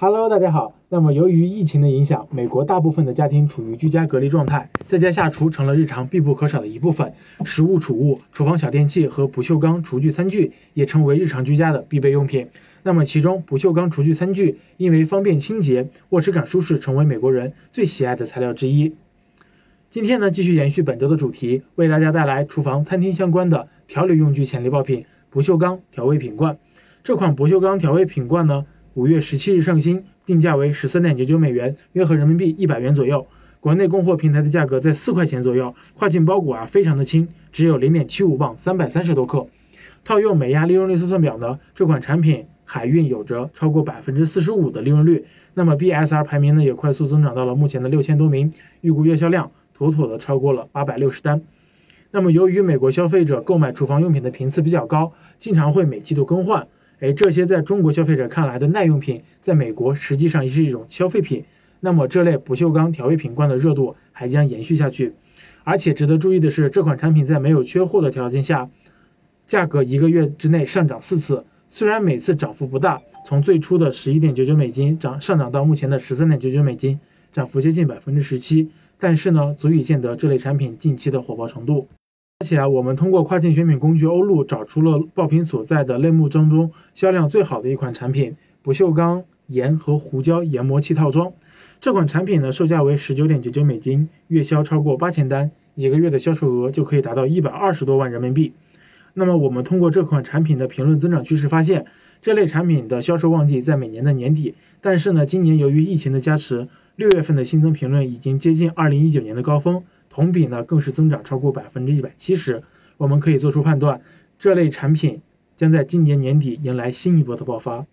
Hello，大家好。那么由于疫情的影响，美国大部分的家庭处于居家隔离状态，在家下厨成了日常必不可少的一部分。食物储物、厨房小电器和不锈钢厨具餐具也成为日常居家的必备用品。那么其中不锈钢厨具餐具因为方便清洁、握持感舒适，成为美国人最喜爱的材料之一。今天呢，继续延续本周的主题，为大家带来厨房、餐厅相关的调理用具潜力爆品——不锈钢调味品罐。这款不锈钢调味品罐呢？五月十七日上新，定价为十三点九九美元，约合人民币一百元左右。国内供货平台的价格在四块钱左右。跨境包裹啊，非常的轻，只有零点七五磅，三百三十多克。套用美亚利润率测算表呢，这款产品海运有着超过百分之四十五的利润率。那么 BSR 排名呢，也快速增长到了目前的六千多名，预估月销量妥妥的超过了八百六十单。那么由于美国消费者购买厨房用品的频次比较高，经常会每季度更换。哎，这些在中国消费者看来的耐用品，在美国实际上也是一种消费品。那么，这类不锈钢调味品罐的热度还将延续下去。而且值得注意的是，这款产品在没有缺货的条件下，价格一个月之内上涨四次。虽然每次涨幅不大，从最初的十一点九九美金涨上涨到目前的十三点九九美金，涨幅接近百分之十七。但是呢，足以见得这类产品近期的火爆程度。而且啊，我们通过跨境选品工具欧路找出了爆品所在的类目当中销量最好的一款产品——不锈钢盐和胡椒研磨器套装。这款产品呢，售价为十九点九九美金，月销超过八千单，一个月的销售额就可以达到一百二十多万人民币。那么，我们通过这款产品的评论增长趋势发现，这类产品的销售旺季在每年的年底。但是呢，今年由于疫情的加持，六月份的新增评论已经接近二零一九年的高峰。同比呢，更是增长超过百分之一百七十。我们可以做出判断，这类产品将在今年年底迎来新一波的爆发。